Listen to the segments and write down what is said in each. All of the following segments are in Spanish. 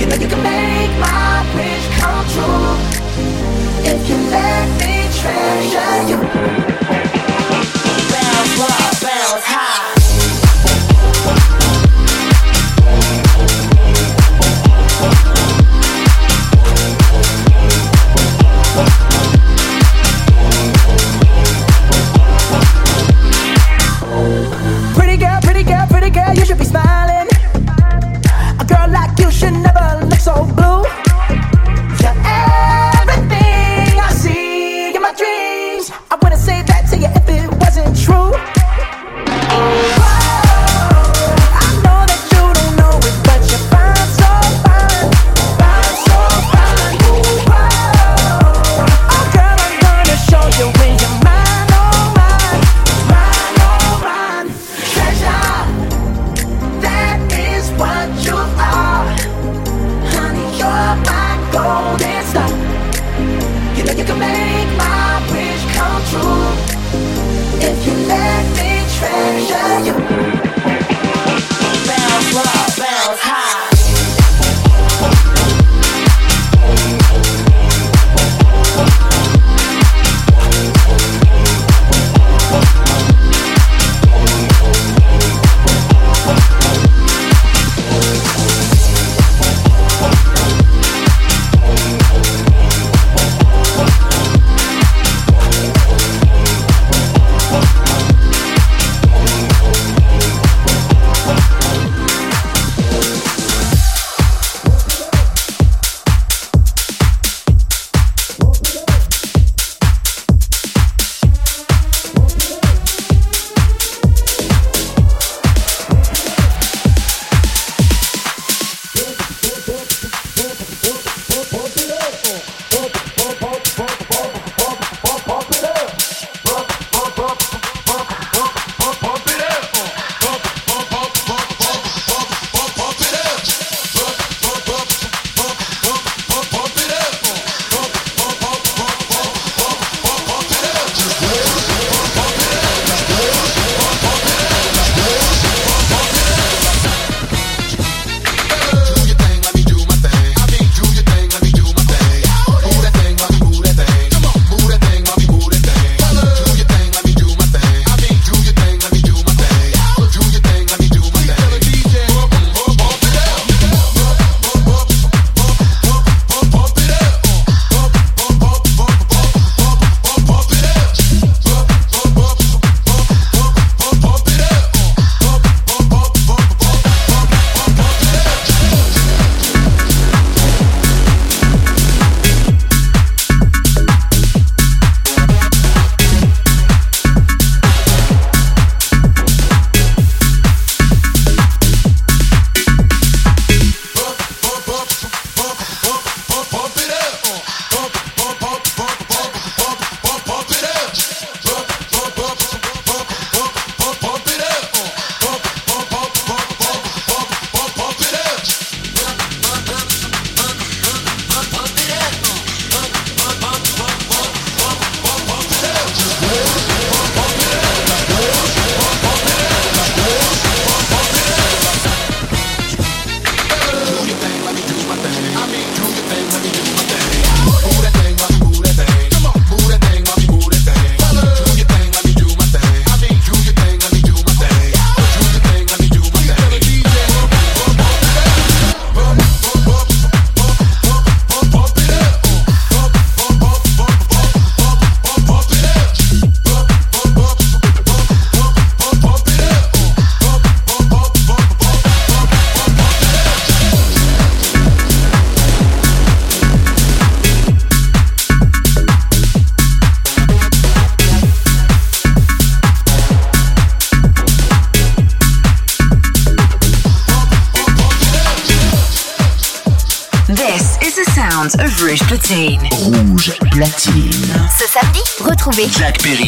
You think you can make my wish come true if you let me treasure you? Jack Perry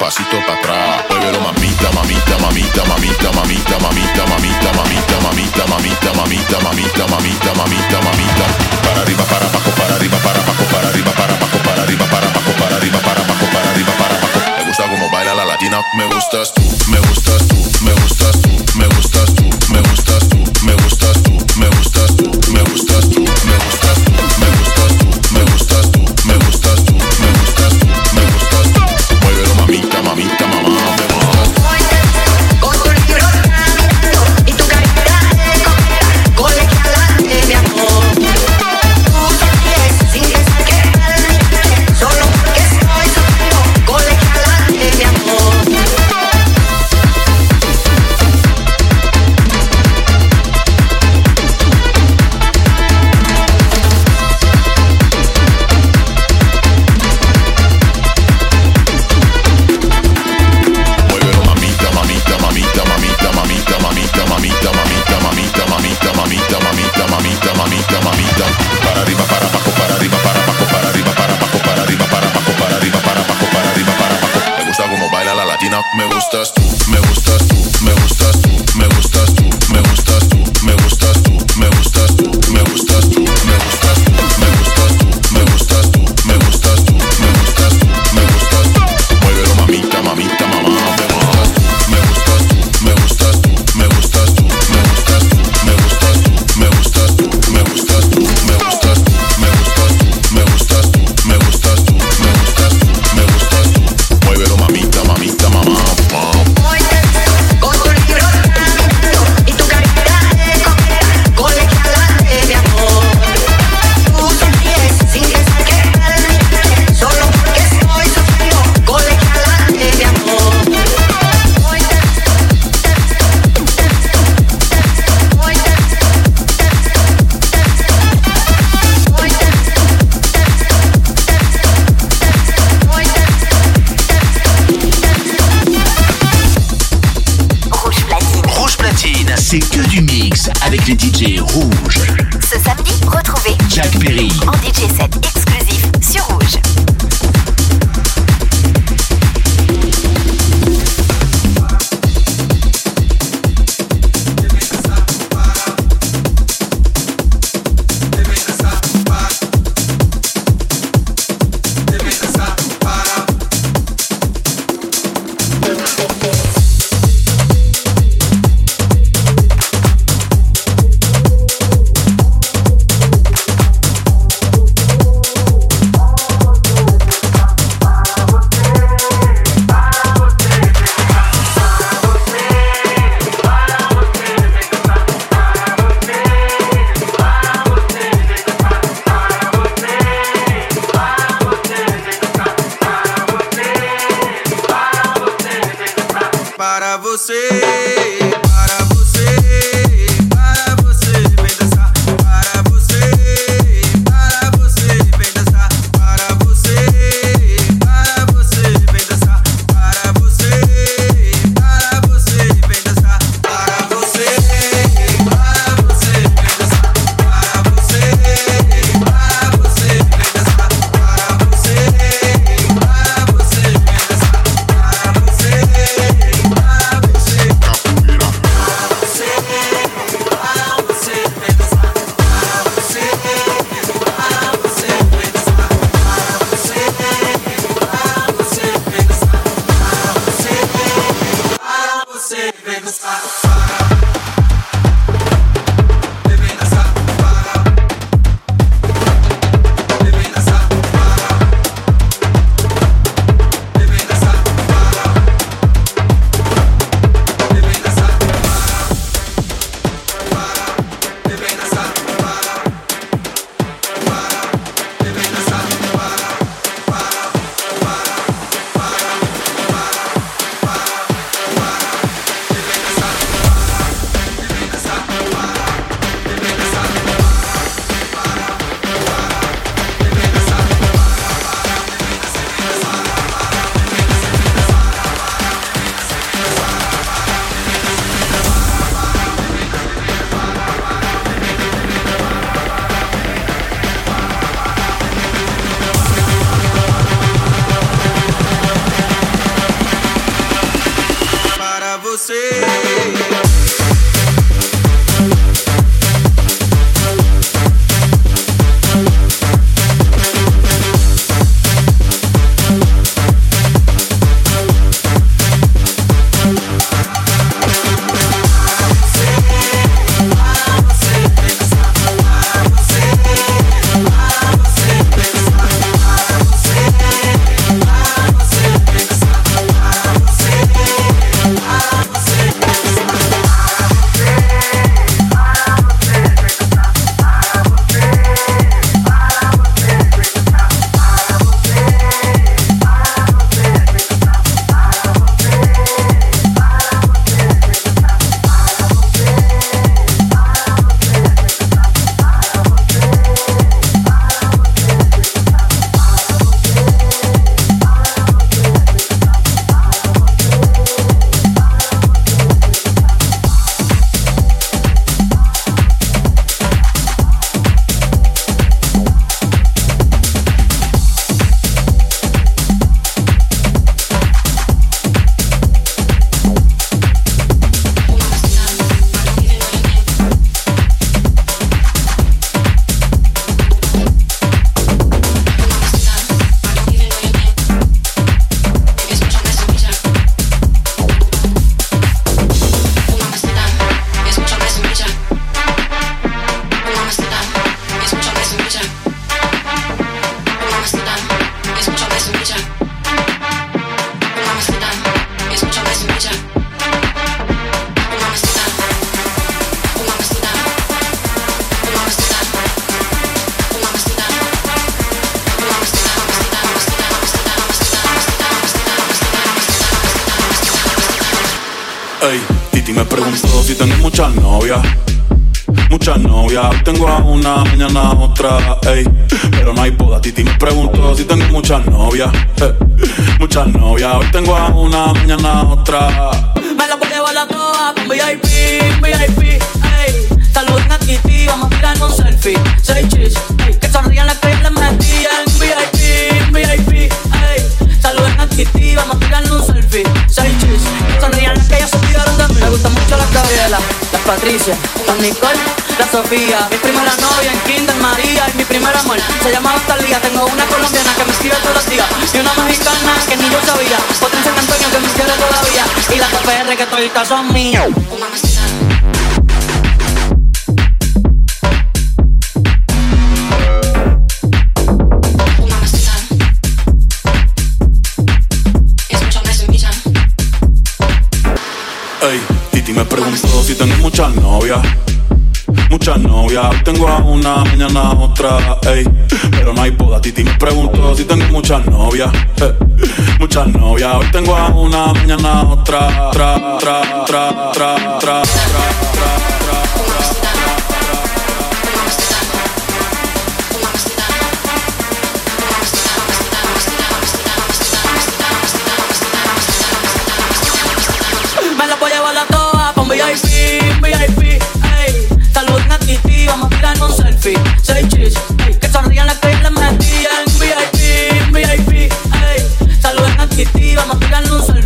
pasito para. me gustas tú. Ey, Titi me preguntó si tengo muchas novias. Muchas novias, tengo a una, mañana a otra, ey. Pero no hay boda, Titi me preguntó si tengo muchas novias. eh. Muchas novias, hoy tengo a una, mañana a otra. Me la voy a llevar a todas con VIP, VIP, saluden a Titi, vamos a tirar un selfie. Seis chis, ey, que sonrían las que les metí en VIP, VIP, ey. Saluden a Titi, vamos a tirar un selfie. Seis chis, que sonrían olvidaron de mí. Me gusta mucho la Gabriela, la Patricia, la Nicole, la Sofía. Mi primera novia en Kinder María y mi primer amor se llamaba Talía. Tengo una colombiana que me escribe todos los días y una mexicana que ni yo sabía. Otra en San Antonio que me quiere todavía y las TPR que toditas son mías. Si tengo muchas novias. Muchas novias, tengo a una, mañana a otra, ey. Pero no hay boda, Titi me preguntó si tengo muchas novias. eh. Muchas novias, hoy tengo a una, mañana a otra, tra, tra, tra, tra, tra, tra,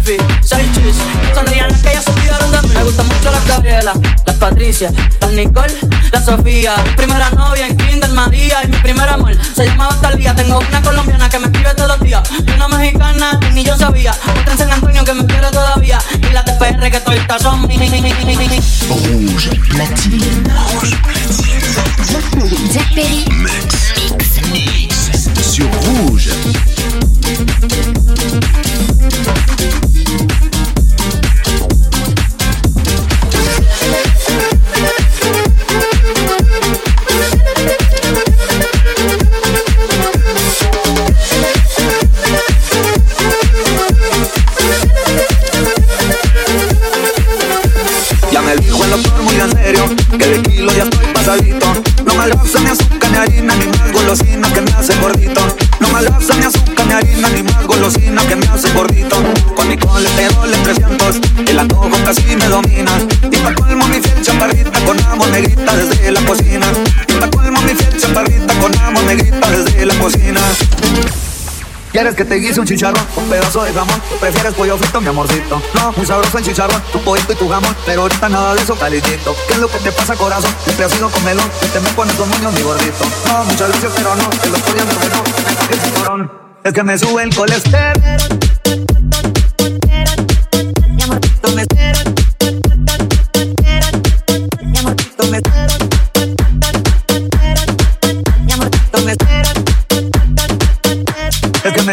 selfie. Seis chis, sonrían las que ya se olvidaron de mí. Me gusta mucho la Gabriela, la Patricia, la Nicole, la Sofía. Mi primera novia en Kinder María y mi primer amor se llamaba Talía. Tengo una colombiana que me escribe todos los días y una mexicana que ni yo sabía. Otra en San Antonio que me quiere todavía y la TPR que toditas son mi, mi, mi, mi, mi, mi, mi. Rouge platine. Rouge platine. Jack Perry. Mix. No me grasa ni azúcar ni harina Ni más golosina que me hace gordito. No me grasa ni azúcar ni harina Ni más golosina que me hace gordito. Con mi colesterol en 300 El antojo casi me domina. Y pa' colmo mi fiel chaparrita Con amor me grita desde la cocina. Y pa' colmo mi fiel chaparrita Con amor me grita desde la cocina ¿Quieres que te guise un chicharrón? Un pedazo de jamón. ¿Prefieres pollo frito, mi amorcito? No, muy sabroso el chicharrón Tu pollito y tu jamón. Pero ahorita nada de eso calentito ¿Qué es lo que te pasa, corazón? Siempre has sido con melón Que te me pones dos moños, mi gordito. No, muchas gracias, pero no Que me saque el cinturón Es que me sube el colesterol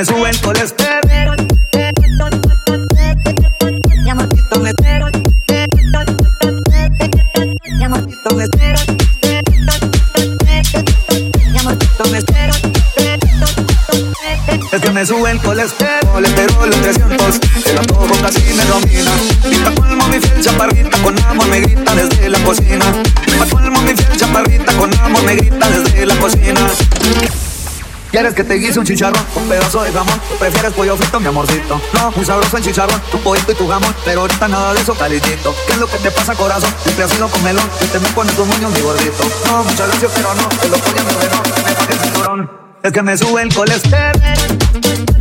me sube el colesterol. Me Mi Es que me sube el colesterol, colesterol en 300 El antojo casi me domina. Y pa' colmo mi fiel chaparrita Con amor me grita desde la cocina. Y pa' colmo mi fiel chaparrita Con amor me grita desde la cocina ¿Quieres que te guise un chicharrón? Un pedazo de jamón. ¿Prefieres pollo frito, mi amorcito? No, muy sabroso el chicharrón Tu pollito y tu jamón. Pero ahorita nada de eso calentito ¿Qué es lo que te pasa, corazón? Siempre has sido con melón. Y te me pones tus moños, mi gordito. No, muchas gracias, pero no El doctor ya me ordenó Que me el cinturón. Es que me sube el colesterol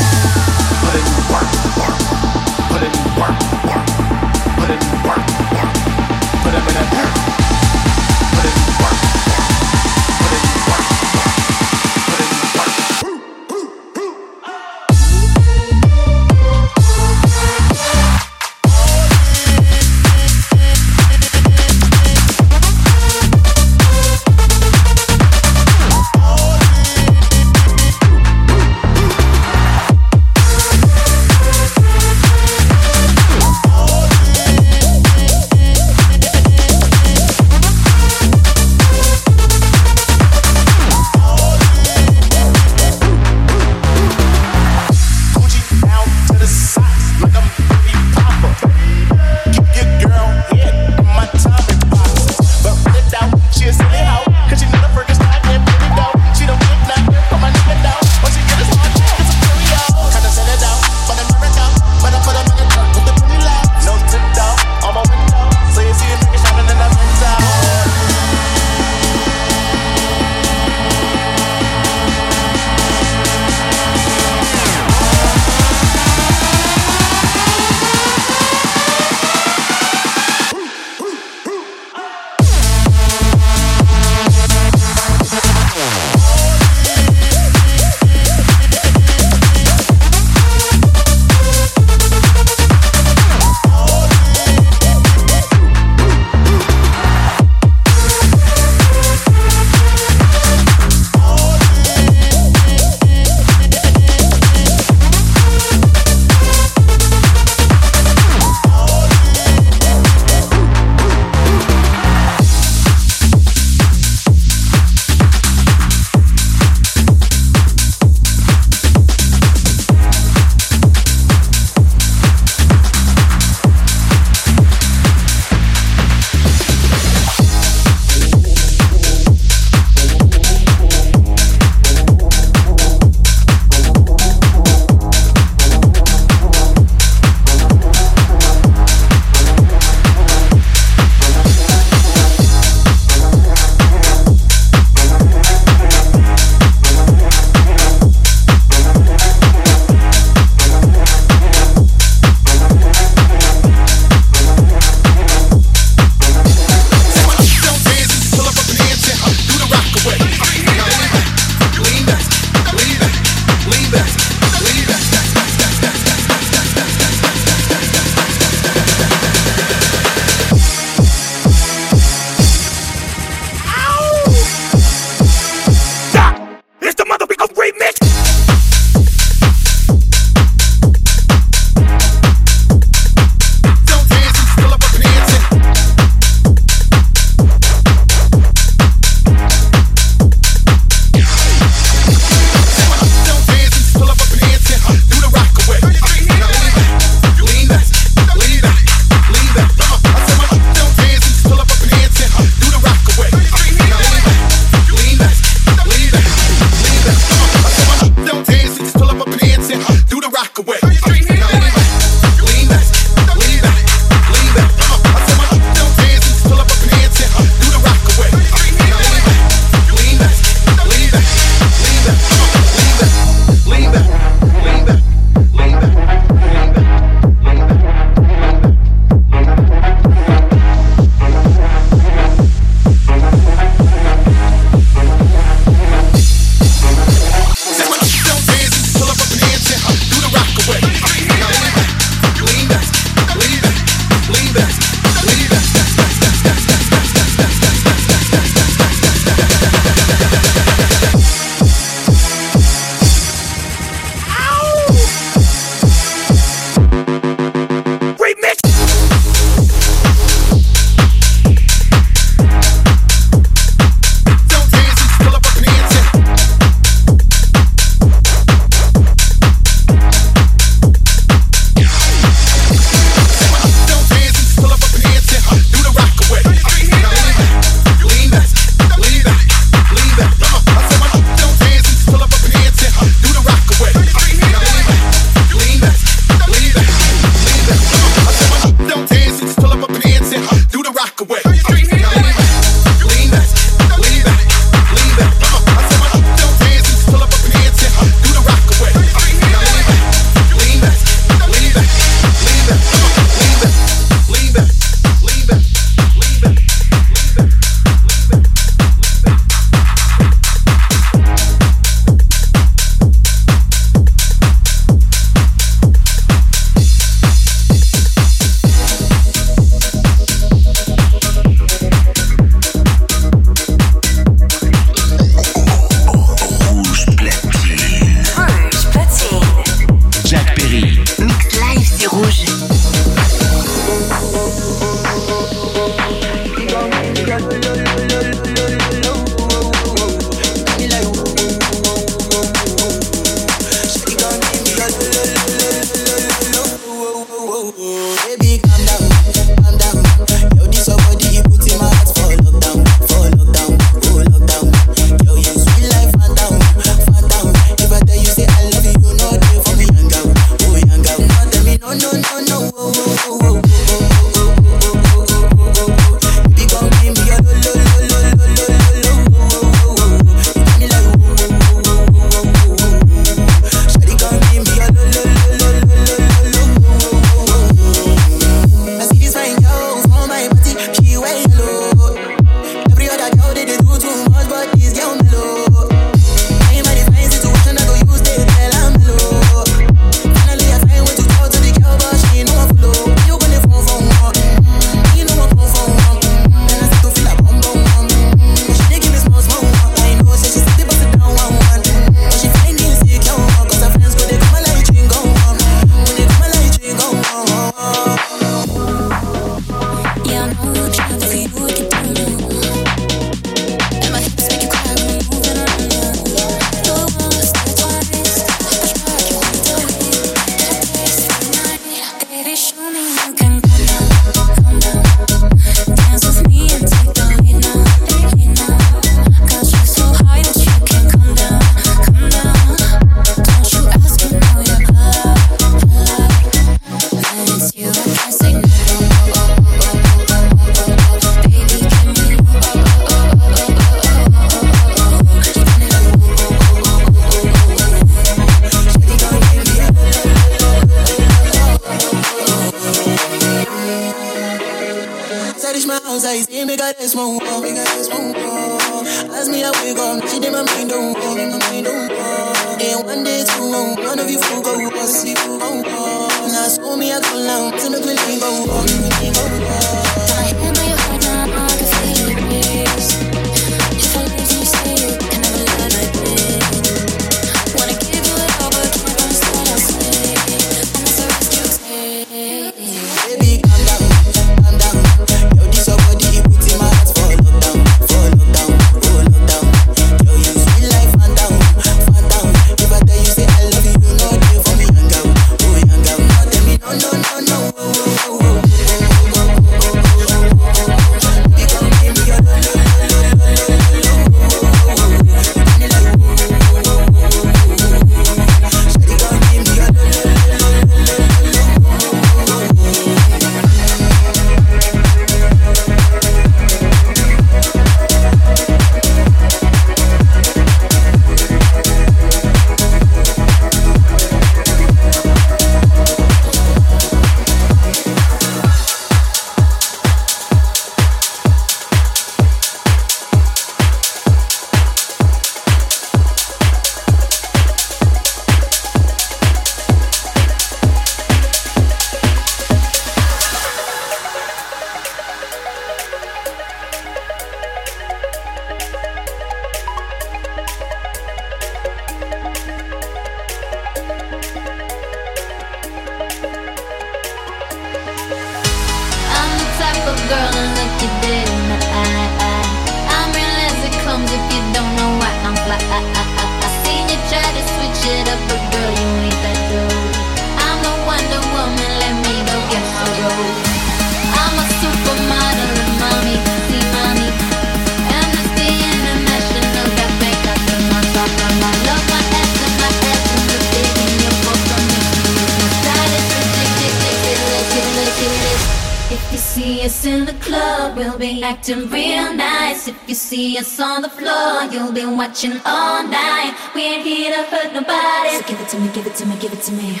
If you see us in the club, we'll be acting real nice. If you see us on the floor, you'll be watching all night. We ain't here to hurt nobody. So give it to me, give it to me, give it to me.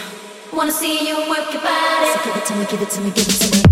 Wanna see you work your body. So give it to me, give it to me, give it to me.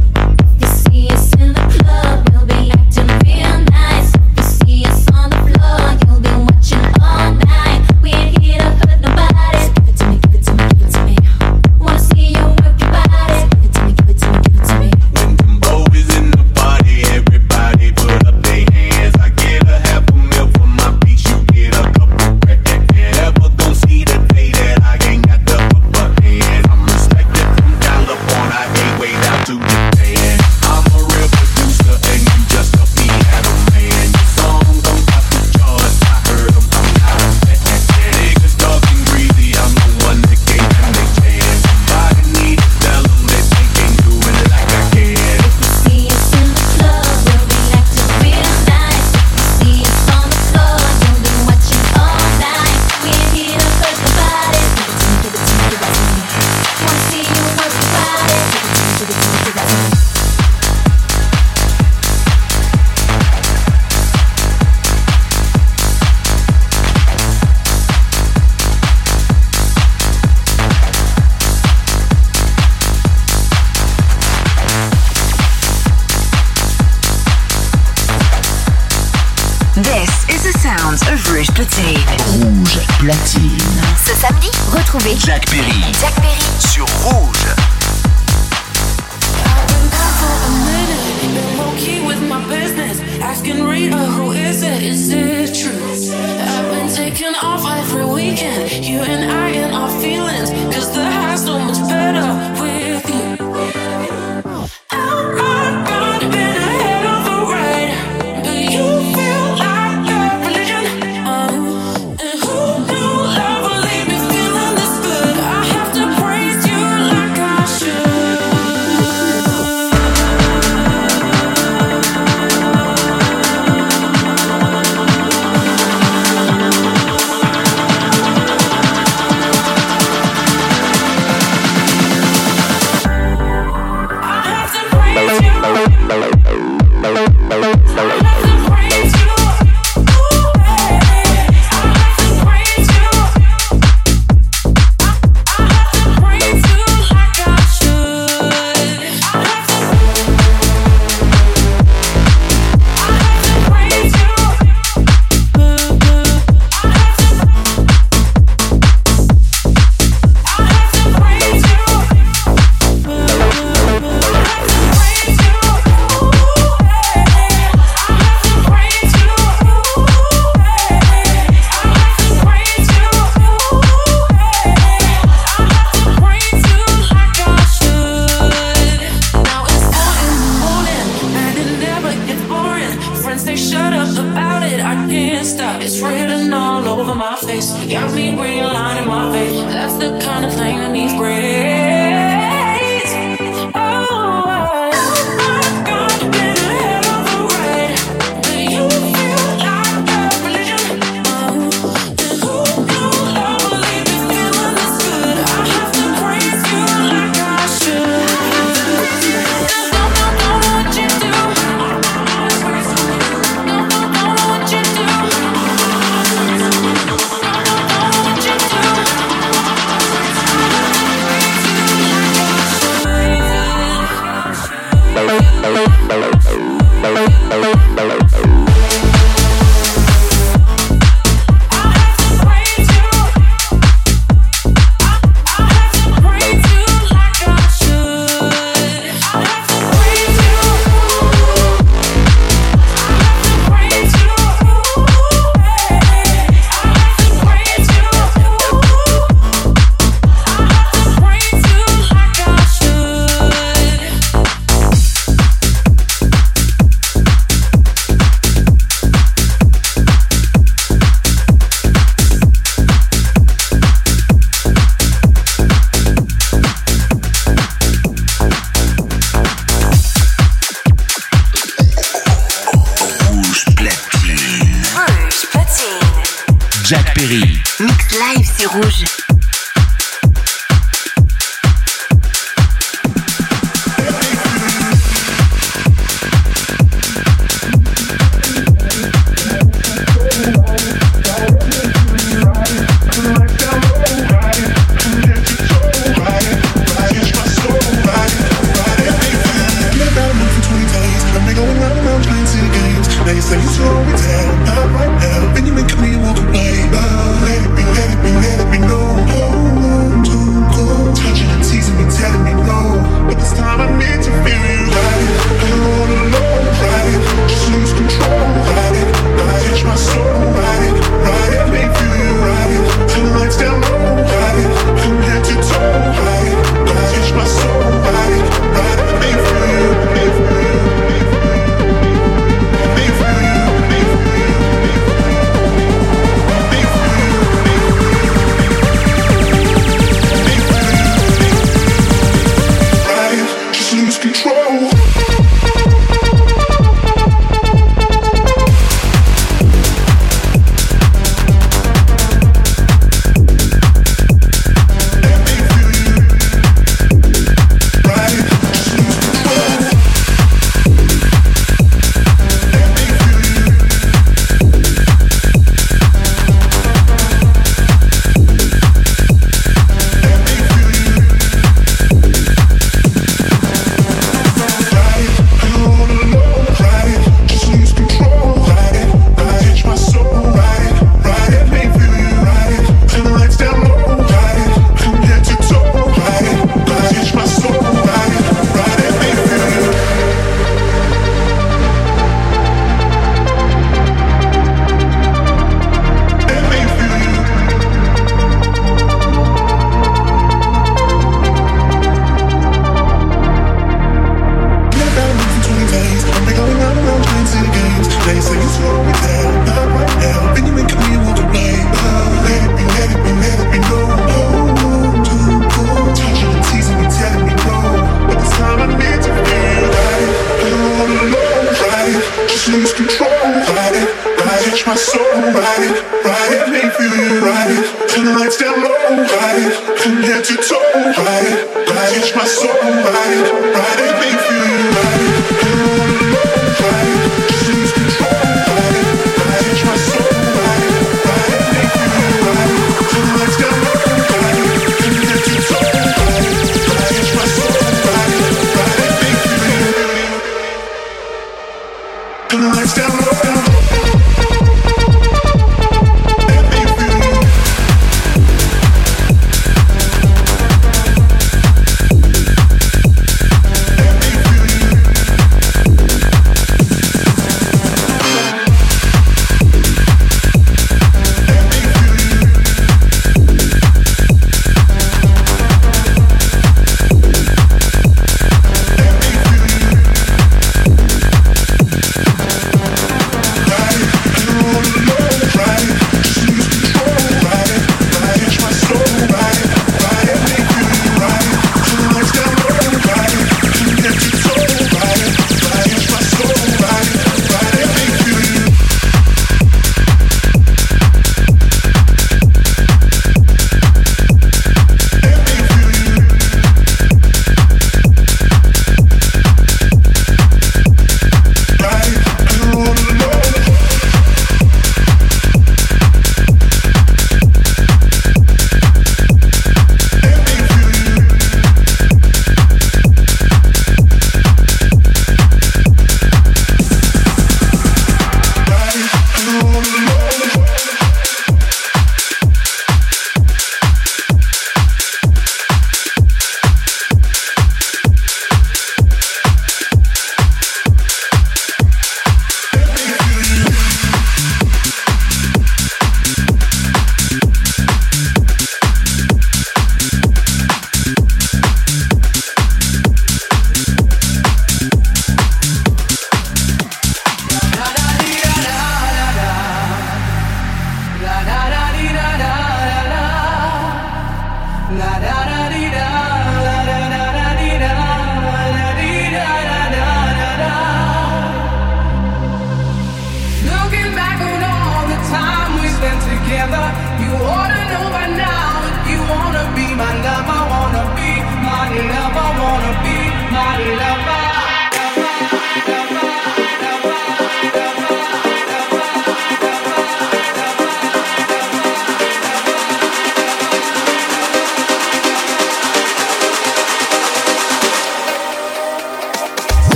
You and I